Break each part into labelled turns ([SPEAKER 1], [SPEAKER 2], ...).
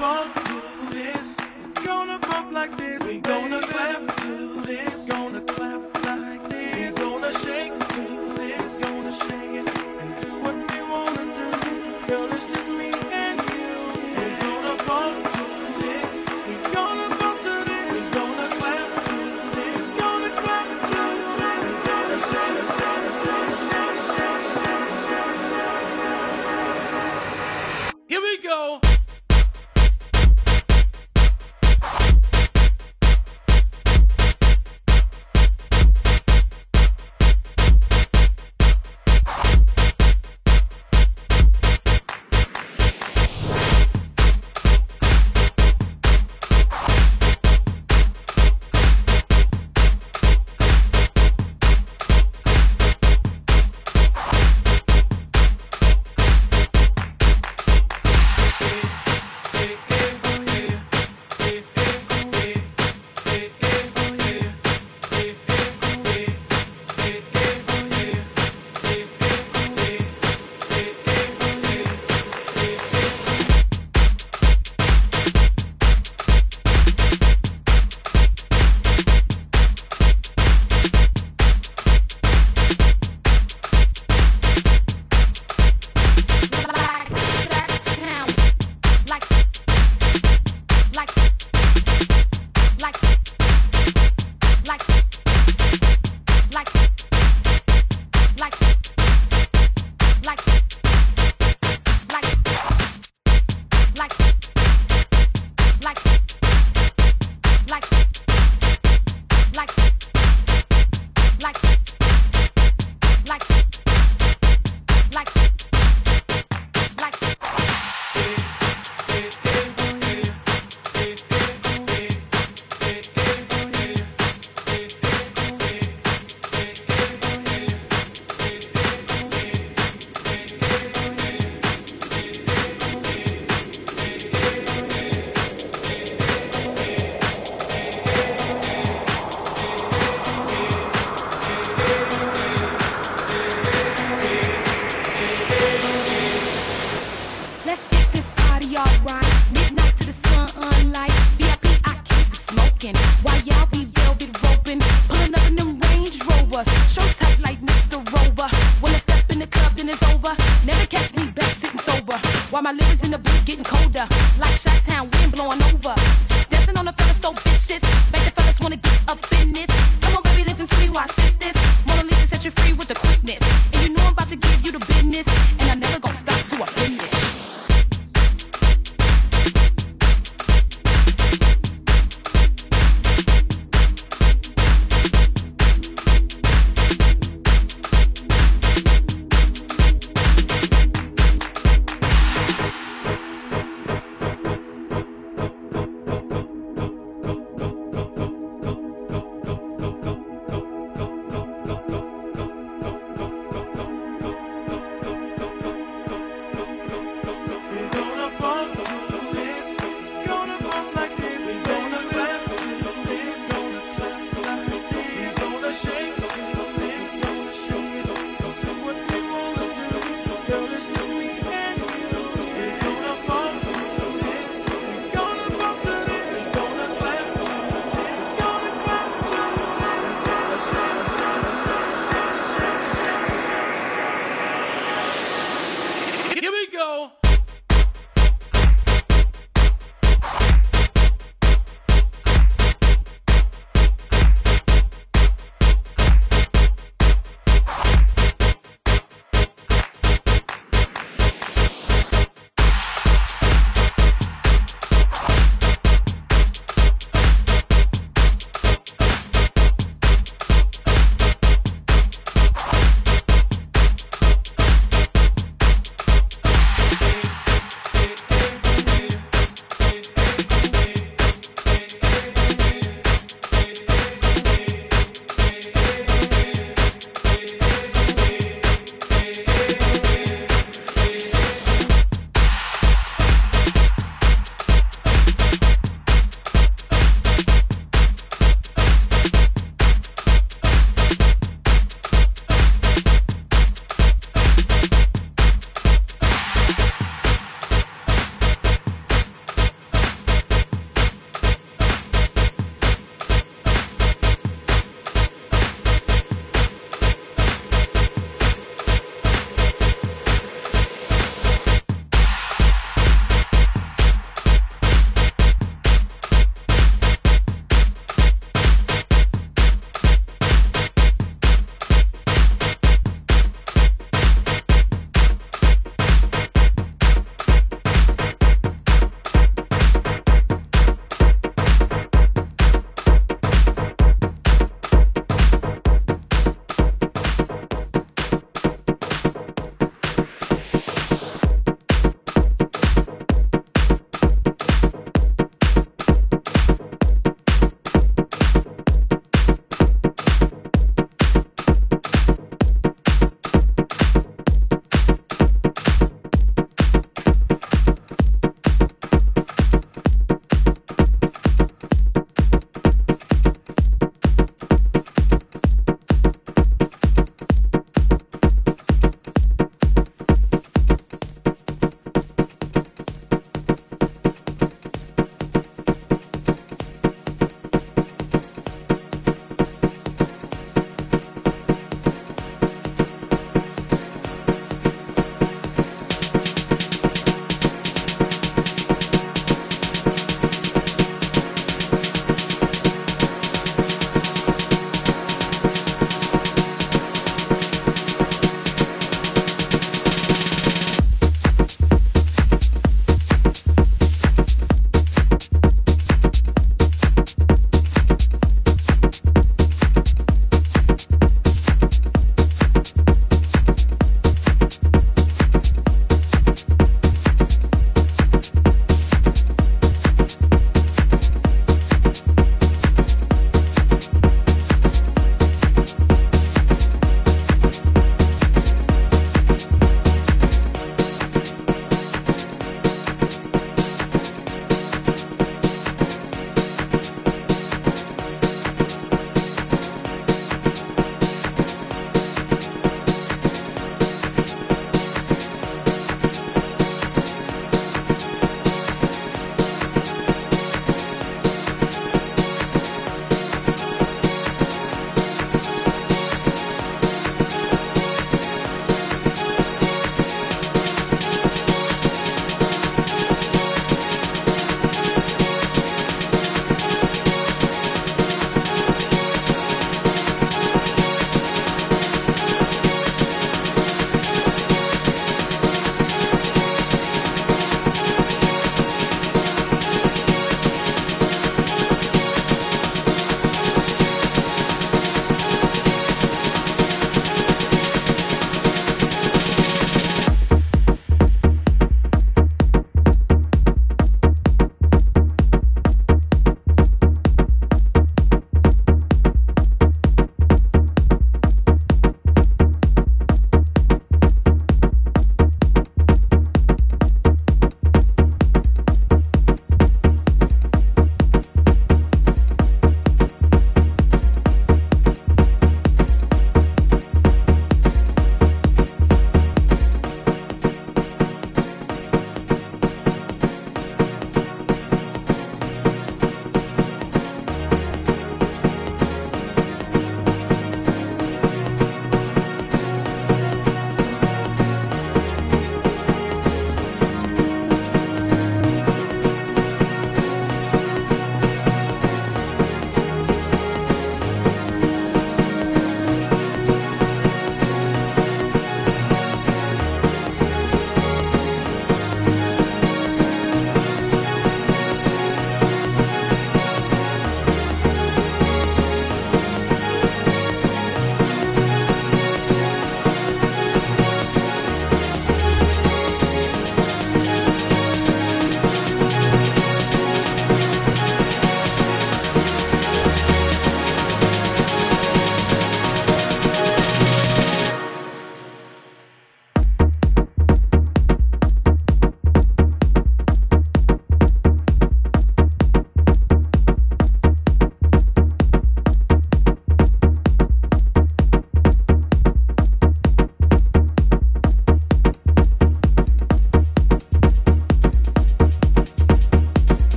[SPEAKER 1] bump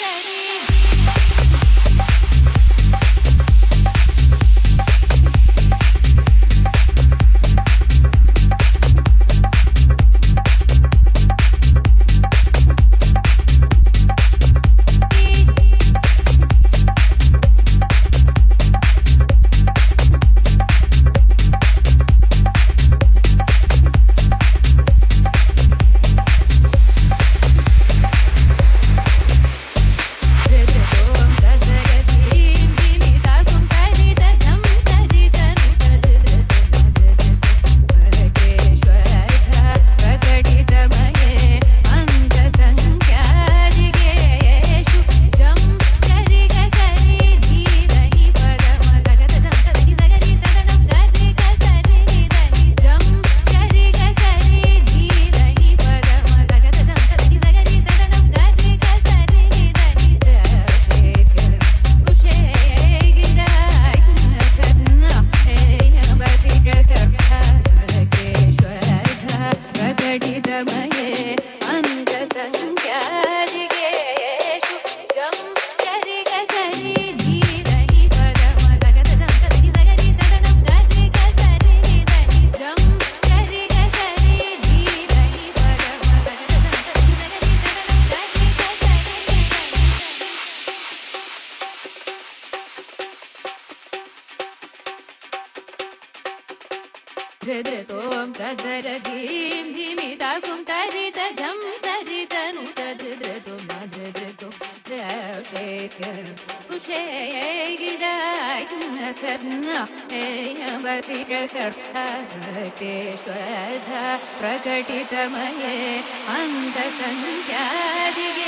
[SPEAKER 1] ಸರಿ
[SPEAKER 2] प्रकटितमये अन्तसङ्ख्यादिगेषु